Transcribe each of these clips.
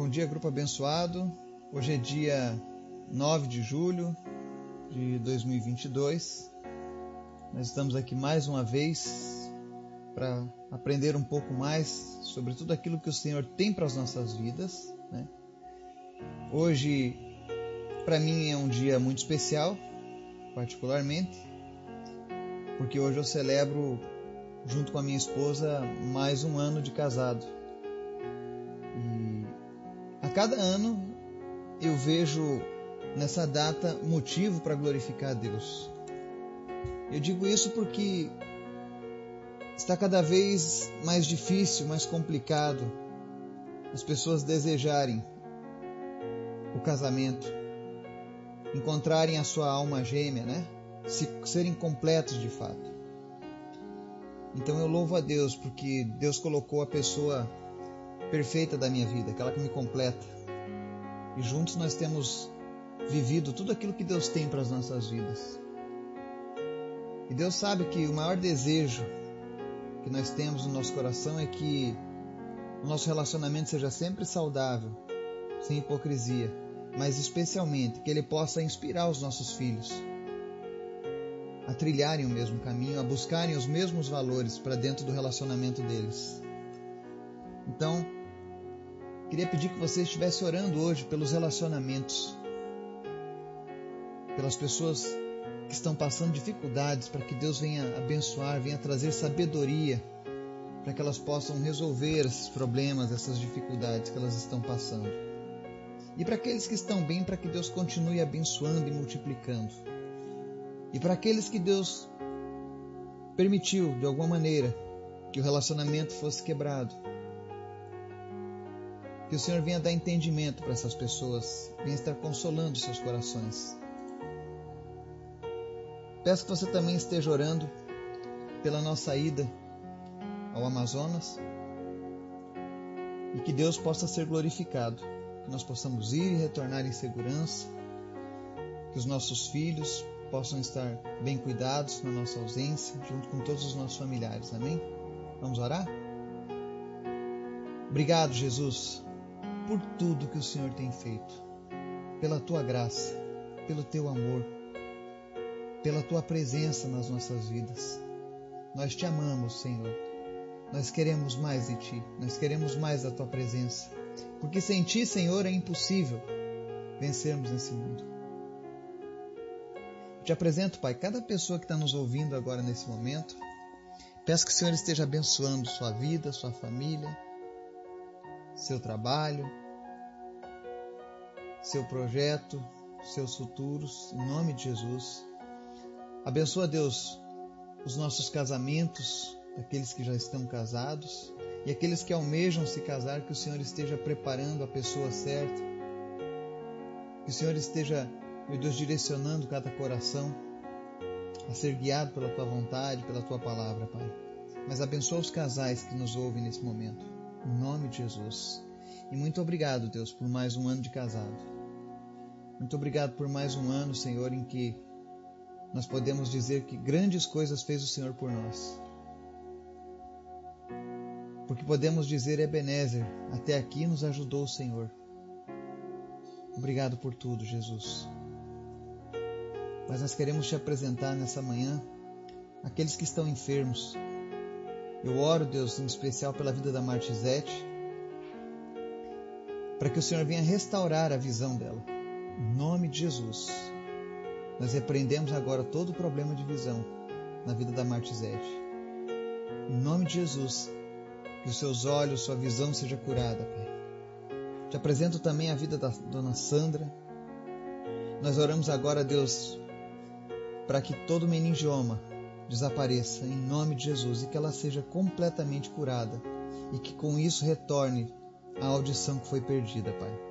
Bom dia, grupo abençoado. Hoje é dia 9 de julho de 2022. Nós estamos aqui mais uma vez para aprender um pouco mais sobre tudo aquilo que o Senhor tem para as nossas vidas. Né? Hoje, para mim, é um dia muito especial, particularmente, porque hoje eu celebro, junto com a minha esposa, mais um ano de casado. Cada ano eu vejo nessa data motivo para glorificar a Deus. Eu digo isso porque está cada vez mais difícil, mais complicado as pessoas desejarem o casamento, encontrarem a sua alma gêmea, né? Se, serem completos de fato. Então eu louvo a Deus porque Deus colocou a pessoa perfeita da minha vida, aquela que me completa. E juntos nós temos vivido tudo aquilo que Deus tem para as nossas vidas. E Deus sabe que o maior desejo que nós temos no nosso coração é que o nosso relacionamento seja sempre saudável, sem hipocrisia, mas especialmente que ele possa inspirar os nossos filhos a trilharem o mesmo caminho, a buscarem os mesmos valores para dentro do relacionamento deles. Então, Queria pedir que você estivesse orando hoje pelos relacionamentos, pelas pessoas que estão passando dificuldades, para que Deus venha abençoar, venha trazer sabedoria, para que elas possam resolver esses problemas, essas dificuldades que elas estão passando. E para aqueles que estão bem, para que Deus continue abençoando e multiplicando. E para aqueles que Deus permitiu, de alguma maneira, que o relacionamento fosse quebrado, que o Senhor venha dar entendimento para essas pessoas, venha estar consolando seus corações. Peço que você também esteja orando pela nossa ida ao Amazonas e que Deus possa ser glorificado, que nós possamos ir e retornar em segurança, que os nossos filhos possam estar bem cuidados na nossa ausência, junto com todos os nossos familiares. Amém? Vamos orar? Obrigado, Jesus, por tudo que o Senhor tem feito, pela tua graça, pelo teu amor, pela tua presença nas nossas vidas. Nós te amamos, Senhor. Nós queremos mais de ti, nós queremos mais da tua presença, porque sem ti, Senhor, é impossível vencermos nesse mundo. Te apresento, Pai, cada pessoa que está nos ouvindo agora nesse momento. Peço que o Senhor esteja abençoando sua vida, sua família, seu trabalho, seu projeto, seus futuros, em nome de Jesus. Abençoa, Deus, os nossos casamentos, aqueles que já estão casados e aqueles que almejam se casar, que o Senhor esteja preparando a pessoa certa, que o Senhor esteja, meu Deus, direcionando cada coração a ser guiado pela tua vontade, pela tua palavra, Pai. Mas abençoa os casais que nos ouvem nesse momento. Em nome de Jesus. E muito obrigado, Deus, por mais um ano de casado. Muito obrigado por mais um ano, Senhor, em que nós podemos dizer que grandes coisas fez o Senhor por nós. Porque podemos dizer, Ebenezer, até aqui nos ajudou o Senhor. Obrigado por tudo, Jesus. Mas nós queremos te apresentar nessa manhã aqueles que estão enfermos. Eu oro, Deus, em especial pela vida da Martizete, para que o Senhor venha restaurar a visão dela. Em nome de Jesus. Nós repreendemos agora todo o problema de visão na vida da Martizete. Em nome de Jesus, que os seus olhos, sua visão seja curada, Pai. Te apresento também a vida da dona Sandra. Nós oramos agora, Deus, para que todo meningioma desapareça em nome de Jesus e que ela seja completamente curada e que com isso retorne a audição que foi perdida, Pai.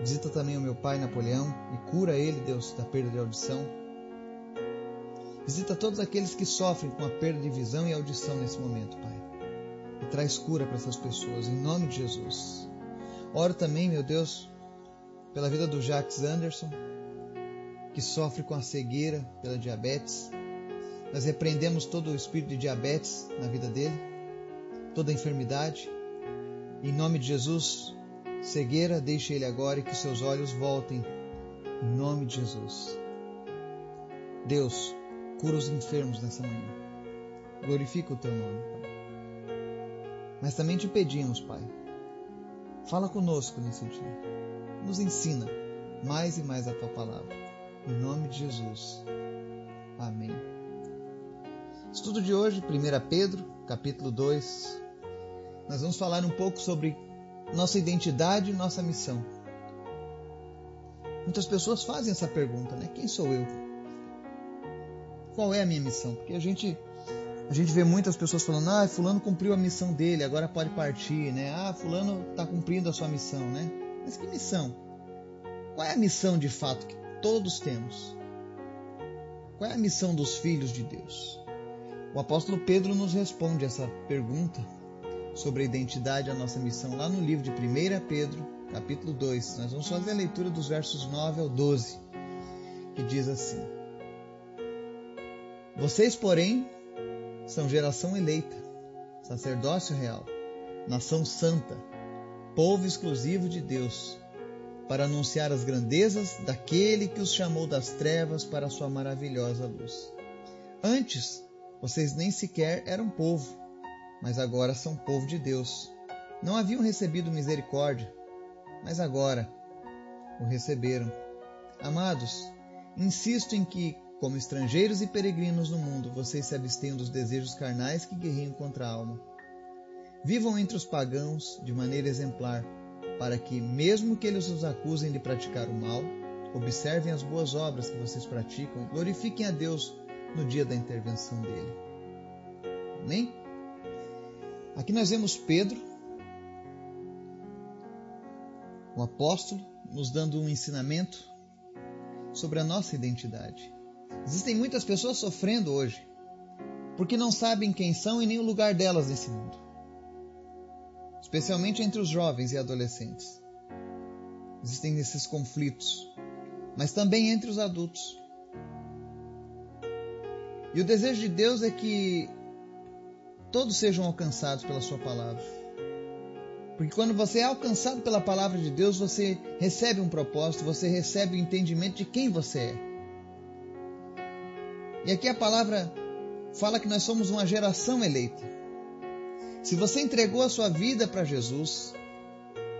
Visita também o meu pai Napoleão e cura ele, Deus, da perda de audição. Visita todos aqueles que sofrem com a perda de visão e audição nesse momento, Pai. E traz cura para essas pessoas, em nome de Jesus. Oro também, meu Deus, pela vida do Jacques Anderson, que sofre com a cegueira pela diabetes. Nós repreendemos todo o espírito de diabetes na vida dele, toda enfermidade. Em nome de Jesus, cegueira, deixe ele agora e que seus olhos voltem, em nome de Jesus. Deus, cura os enfermos nessa manhã. Glorifica o teu nome, Pai. Mas também te pedimos, Pai, fala conosco nesse dia. Nos ensina mais e mais a tua palavra. Em nome de Jesus. Amém. Estudo de hoje, 1 Pedro, capítulo 2. Nós vamos falar um pouco sobre nossa identidade e nossa missão. Muitas pessoas fazem essa pergunta, né? Quem sou eu? Qual é a minha missão? Porque a gente a gente vê muitas pessoas falando: "Ah, fulano cumpriu a missão dele, agora pode partir", né? "Ah, fulano está cumprindo a sua missão", né? Mas que missão? Qual é a missão de fato que todos temos? Qual é a missão dos filhos de Deus? O apóstolo Pedro nos responde essa pergunta sobre a identidade a nossa missão lá no livro de 1 Pedro, capítulo 2. Nós vamos fazer a leitura dos versos 9 ao 12, que diz assim: Vocês, porém, são geração eleita, sacerdócio real, nação santa, povo exclusivo de Deus, para anunciar as grandezas daquele que os chamou das trevas para a sua maravilhosa luz. Antes, vocês nem sequer eram povo mas agora são povo de Deus. Não haviam recebido misericórdia, mas agora o receberam. Amados, insisto em que, como estrangeiros e peregrinos no mundo, vocês se abstenham dos desejos carnais que guerreiam contra a alma. Vivam entre os pagãos de maneira exemplar, para que, mesmo que eles os acusem de praticar o mal, observem as boas obras que vocês praticam e glorifiquem a Deus no dia da intervenção dele. Amém? Aqui nós vemos Pedro, o apóstolo, nos dando um ensinamento sobre a nossa identidade. Existem muitas pessoas sofrendo hoje porque não sabem quem são e nem o lugar delas nesse mundo, especialmente entre os jovens e adolescentes. Existem esses conflitos, mas também entre os adultos. E o desejo de Deus é que todos sejam alcançados pela Sua palavra. Porque quando você é alcançado pela palavra de Deus, você recebe um propósito, você recebe o entendimento de quem você é. E aqui a palavra fala que nós somos uma geração eleita. Se você entregou a sua vida para Jesus,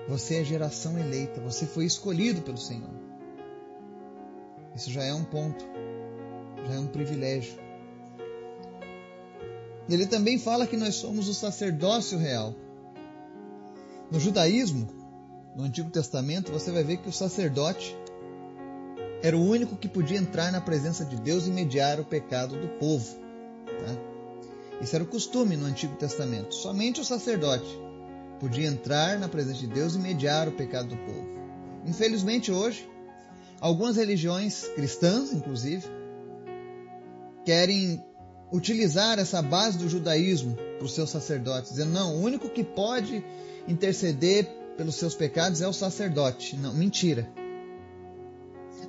você é geração eleita, você foi escolhido pelo Senhor. Isso já é um ponto, já é um privilégio. Ele também fala que nós somos o sacerdócio real. No judaísmo, no Antigo Testamento, você vai ver que o sacerdote era o único que podia entrar na presença de Deus e mediar o pecado do povo. Tá? Isso era o costume no Antigo Testamento. Somente o sacerdote podia entrar na presença de Deus e mediar o pecado do povo. Infelizmente, hoje, algumas religiões cristãs, inclusive, querem utilizar essa base do judaísmo para os seus sacerdotes, dizendo: não, o único que pode interceder pelos seus pecados é o sacerdote. Não, mentira.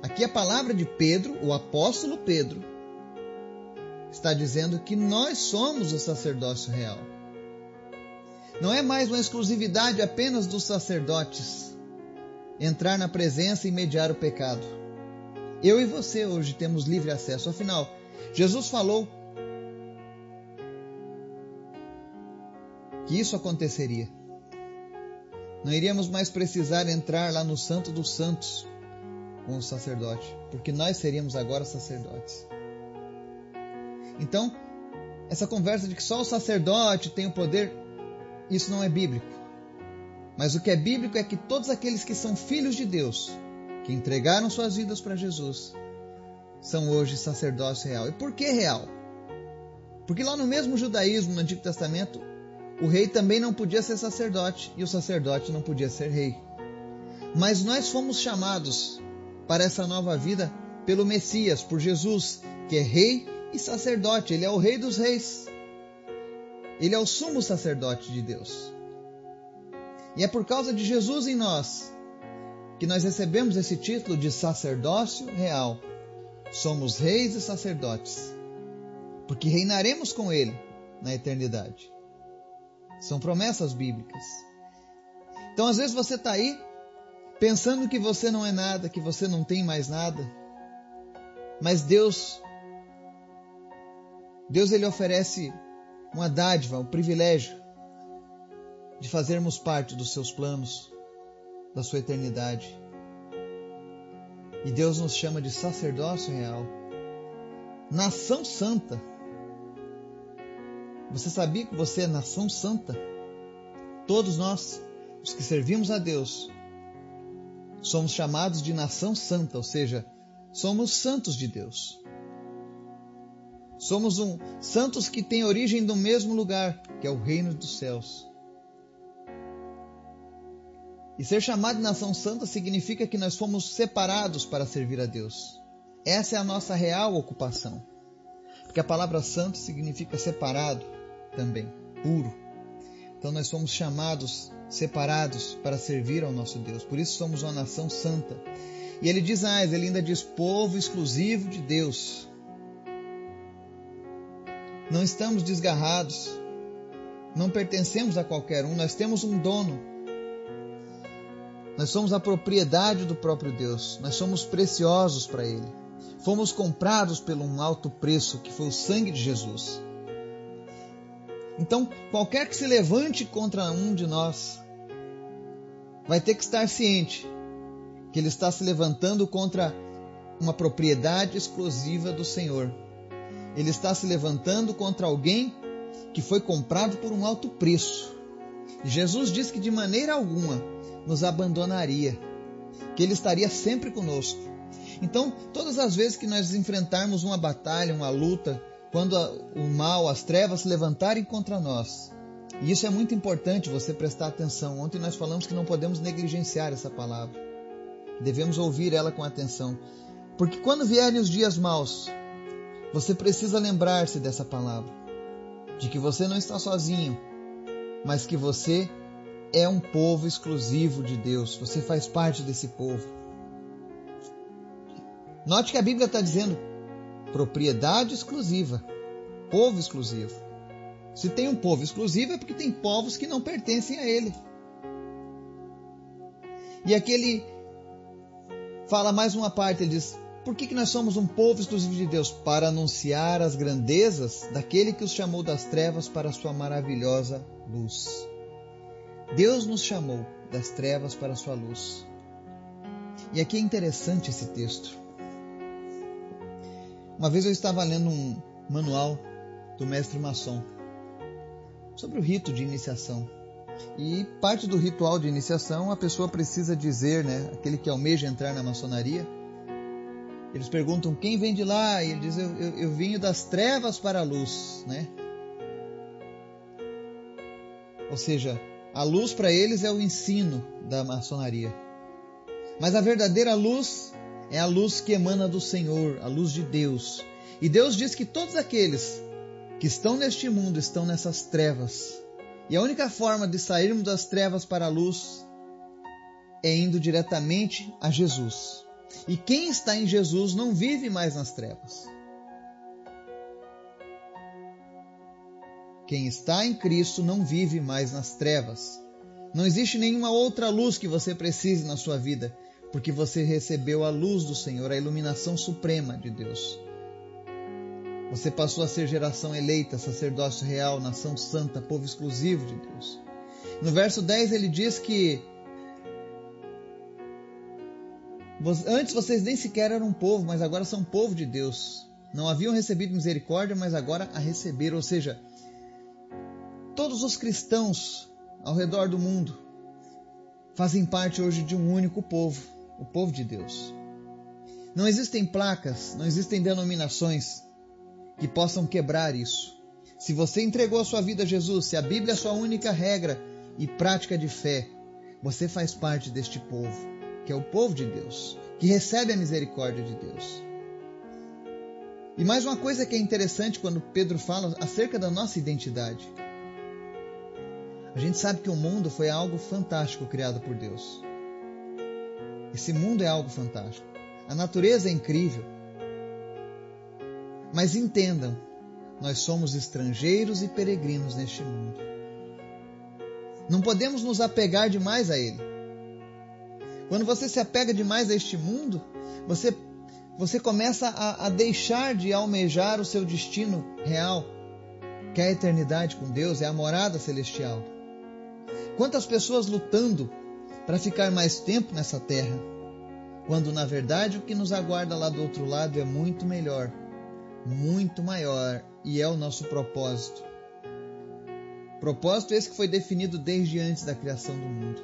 Aqui a palavra de Pedro, o apóstolo Pedro, está dizendo que nós somos o sacerdócio real. Não é mais uma exclusividade apenas dos sacerdotes entrar na presença e mediar o pecado. Eu e você hoje temos livre acesso. Afinal, Jesus falou que isso aconteceria. Não iríamos mais precisar entrar lá no Santo dos Santos com o sacerdote, porque nós seríamos agora sacerdotes. Então, essa conversa de que só o sacerdote tem o poder, isso não é bíblico. Mas o que é bíblico é que todos aqueles que são filhos de Deus, que entregaram suas vidas para Jesus, são hoje sacerdócio real. E por que real? Porque lá no mesmo judaísmo, no Antigo Testamento, o rei também não podia ser sacerdote e o sacerdote não podia ser rei. Mas nós fomos chamados para essa nova vida pelo Messias, por Jesus, que é rei e sacerdote. Ele é o rei dos reis. Ele é o sumo sacerdote de Deus. E é por causa de Jesus em nós que nós recebemos esse título de sacerdócio real. Somos reis e sacerdotes, porque reinaremos com Ele na eternidade. São promessas bíblicas. Então, às vezes você está aí pensando que você não é nada, que você não tem mais nada. Mas Deus, Deus ele oferece uma dádiva, um privilégio de fazermos parte dos seus planos, da sua eternidade. E Deus nos chama de sacerdócio real, nação santa. Você sabia que você é nação santa? Todos nós, os que servimos a Deus, somos chamados de nação santa, ou seja, somos santos de Deus. Somos um santos que têm origem do mesmo lugar, que é o reino dos céus. E ser chamado de nação santa significa que nós fomos separados para servir a Deus. Essa é a nossa real ocupação. Porque a palavra santo significa separado também, puro. Então nós somos chamados, separados para servir ao nosso Deus. Por isso somos uma nação santa. E ele diz mais, ele ainda diz povo exclusivo de Deus. Não estamos desgarrados, não pertencemos a qualquer um, nós temos um dono, nós somos a propriedade do próprio Deus. Nós somos preciosos para Ele. Fomos comprados por um alto preço, que foi o sangue de Jesus. Então, qualquer que se levante contra um de nós, vai ter que estar ciente que ele está se levantando contra uma propriedade exclusiva do Senhor. Ele está se levantando contra alguém que foi comprado por um alto preço. Jesus diz que de maneira alguma nos abandonaria, que Ele estaria sempre conosco. Então, todas as vezes que nós enfrentarmos uma batalha, uma luta, quando o mal, as trevas se levantarem contra nós, e isso é muito importante você prestar atenção. Ontem nós falamos que não podemos negligenciar essa palavra. Devemos ouvir ela com atenção. Porque quando vierem os dias maus, você precisa lembrar-se dessa palavra. De que você não está sozinho, mas que você é um povo exclusivo de Deus. Você faz parte desse povo. Note que a Bíblia está dizendo propriedade exclusiva, povo exclusivo. Se tem um povo exclusivo é porque tem povos que não pertencem a ele. E aqui ele fala mais uma parte, ele diz: Por que, que nós somos um povo exclusivo de Deus? Para anunciar as grandezas daquele que os chamou das trevas para a sua maravilhosa luz. Deus nos chamou das trevas para a sua luz. E aqui é interessante esse texto. Uma vez eu estava lendo um manual do mestre maçom sobre o rito de iniciação. E parte do ritual de iniciação a pessoa precisa dizer, né, aquele que almeja entrar na maçonaria, eles perguntam quem vem de lá e ele diz eu, eu, eu vinho das trevas para a luz, né? Ou seja, a luz para eles é o ensino da maçonaria. Mas a verdadeira luz é a luz que emana do Senhor, a luz de Deus. E Deus diz que todos aqueles que estão neste mundo estão nessas trevas. E a única forma de sairmos das trevas para a luz é indo diretamente a Jesus. E quem está em Jesus não vive mais nas trevas. Quem está em Cristo não vive mais nas trevas. Não existe nenhuma outra luz que você precise na sua vida, porque você recebeu a luz do Senhor, a iluminação suprema de Deus. Você passou a ser geração eleita, sacerdócio real, nação santa, povo exclusivo de Deus. No verso 10 ele diz que antes vocês nem sequer eram um povo, mas agora são povo de Deus. Não haviam recebido misericórdia, mas agora a receberam. Ou seja, Todos os cristãos ao redor do mundo fazem parte hoje de um único povo, o povo de Deus. Não existem placas, não existem denominações que possam quebrar isso. Se você entregou a sua vida a Jesus, se a Bíblia é a sua única regra e prática de fé, você faz parte deste povo, que é o povo de Deus, que recebe a misericórdia de Deus. E mais uma coisa que é interessante quando Pedro fala acerca da nossa identidade. A gente sabe que o mundo foi algo fantástico criado por Deus. Esse mundo é algo fantástico. A natureza é incrível. Mas entendam, nós somos estrangeiros e peregrinos neste mundo. Não podemos nos apegar demais a ele. Quando você se apega demais a este mundo, você, você começa a, a deixar de almejar o seu destino real, que é a eternidade com Deus, é a morada celestial. Quantas pessoas lutando para ficar mais tempo nessa terra, quando na verdade o que nos aguarda lá do outro lado é muito melhor, muito maior e é o nosso propósito. Propósito esse que foi definido desde antes da criação do mundo.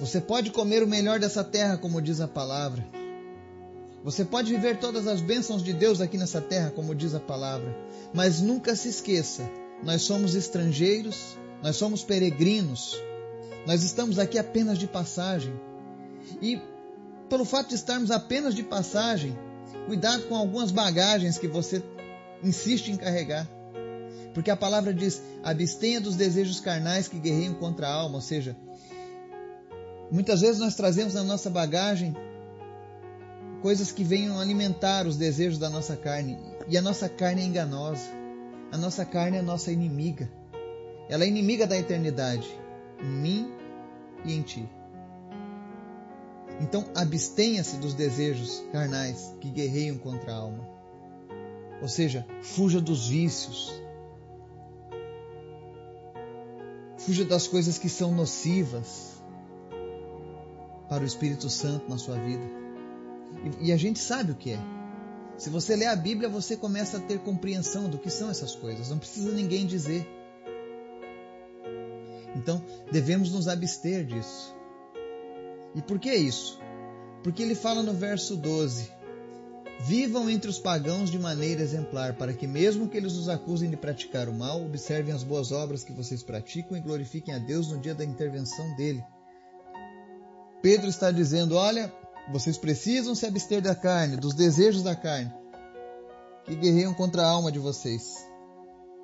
Você pode comer o melhor dessa terra, como diz a palavra. Você pode viver todas as bênçãos de Deus aqui nessa terra, como diz a palavra. Mas nunca se esqueça: nós somos estrangeiros, nós somos peregrinos, nós estamos aqui apenas de passagem. E pelo fato de estarmos apenas de passagem, cuidado com algumas bagagens que você insiste em carregar. Porque a palavra diz: abstenha dos desejos carnais que guerreiam contra a alma, ou seja, Muitas vezes nós trazemos na nossa bagagem coisas que venham alimentar os desejos da nossa carne. E a nossa carne é enganosa. A nossa carne é nossa inimiga. Ela é inimiga da eternidade, em mim e em ti. Então, abstenha-se dos desejos carnais que guerreiam contra a alma. Ou seja, fuja dos vícios. Fuja das coisas que são nocivas para o Espírito Santo na sua vida. E, e a gente sabe o que é. Se você lê a Bíblia, você começa a ter compreensão do que são essas coisas. Não precisa ninguém dizer. Então, devemos nos abster disso. E por que isso? Porque ele fala no verso 12: Vivam entre os pagãos de maneira exemplar, para que, mesmo que eles os acusem de praticar o mal, observem as boas obras que vocês praticam e glorifiquem a Deus no dia da intervenção dele. Pedro está dizendo: olha, vocês precisam se abster da carne, dos desejos da carne, que guerreiam contra a alma de vocês.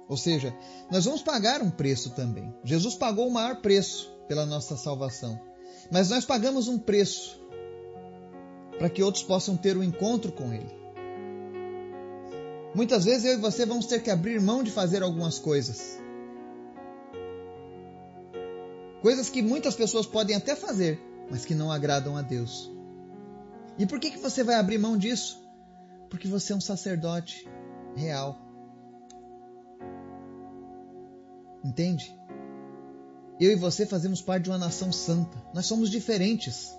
Ou seja, nós vamos pagar um preço também. Jesus pagou o maior preço pela nossa salvação. Mas nós pagamos um preço para que outros possam ter um encontro com Ele. Muitas vezes eu e você vamos ter que abrir mão de fazer algumas coisas. Coisas que muitas pessoas podem até fazer, mas que não agradam a Deus. E por que, que você vai abrir mão disso? Porque você é um sacerdote real. Entende? Eu e você fazemos parte de uma nação santa. Nós somos diferentes.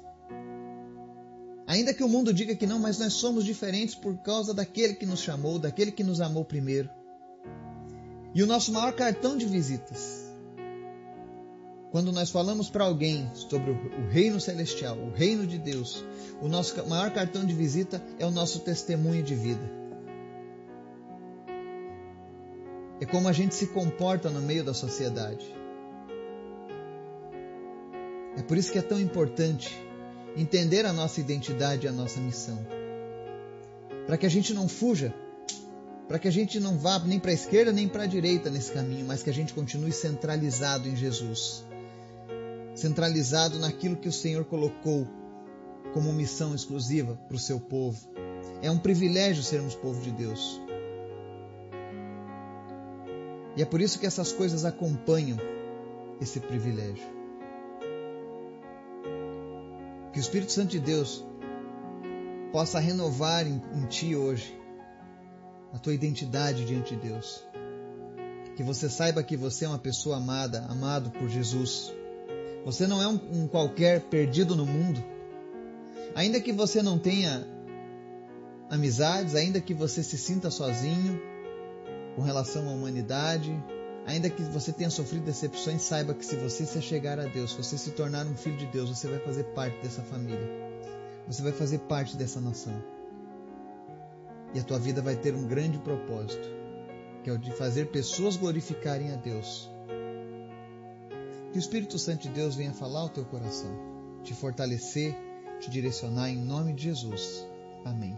Ainda que o mundo diga que não, mas nós somos diferentes por causa daquele que nos chamou, daquele que nos amou primeiro. E o nosso maior cartão de visitas quando nós falamos para alguém sobre o reino celestial, o reino de Deus, o nosso maior cartão de visita é o nosso testemunho de vida. É como a gente se comporta no meio da sociedade. É por isso que é tão importante entender a nossa identidade e a nossa missão. Para que a gente não fuja, para que a gente não vá nem para a esquerda nem para a direita nesse caminho, mas que a gente continue centralizado em Jesus centralizado naquilo que o Senhor colocou como missão exclusiva para o seu povo. É um privilégio sermos povo de Deus. E é por isso que essas coisas acompanham esse privilégio. Que o Espírito Santo de Deus possa renovar em, em ti hoje a tua identidade diante de Deus. Que você saiba que você é uma pessoa amada, amado por Jesus você não é um, um qualquer perdido no mundo. Ainda que você não tenha amizades, ainda que você se sinta sozinho com relação à humanidade, ainda que você tenha sofrido decepções, saiba que se você se chegar a Deus, se você se tornar um filho de Deus, você vai fazer parte dessa família. Você vai fazer parte dessa nação. E a tua vida vai ter um grande propósito, que é o de fazer pessoas glorificarem a Deus que o Espírito Santo de Deus venha falar ao teu coração, te fortalecer, te direcionar em nome de Jesus. Amém.